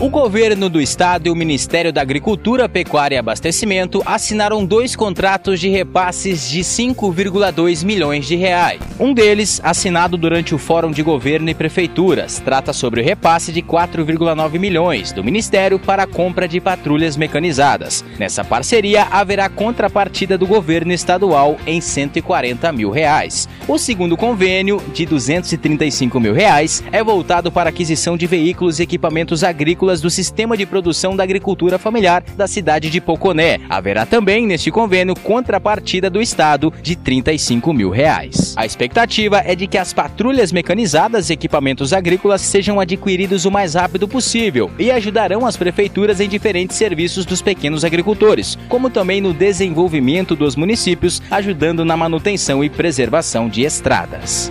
O governo do estado e o Ministério da Agricultura, Pecuária e Abastecimento assinaram dois contratos de repasses de 5,2 milhões de reais. Um deles, assinado durante o Fórum de Governo e Prefeituras, trata sobre o repasse de 4,9 milhões do Ministério para a compra de patrulhas mecanizadas. Nessa parceria haverá contrapartida do governo estadual em 140 mil reais. O segundo convênio, de 235 mil reais, é voltado para aquisição de veículos e equipamentos agrícolas do Sistema de Produção da Agricultura Familiar da cidade de Poconé. Haverá também, neste convênio, contrapartida do Estado de 35 mil reais. A expectativa é de que as patrulhas mecanizadas e equipamentos agrícolas sejam adquiridos o mais rápido possível e ajudarão as prefeituras em diferentes serviços dos pequenos agricultores, como também no desenvolvimento dos municípios, ajudando na manutenção e preservação de estradas.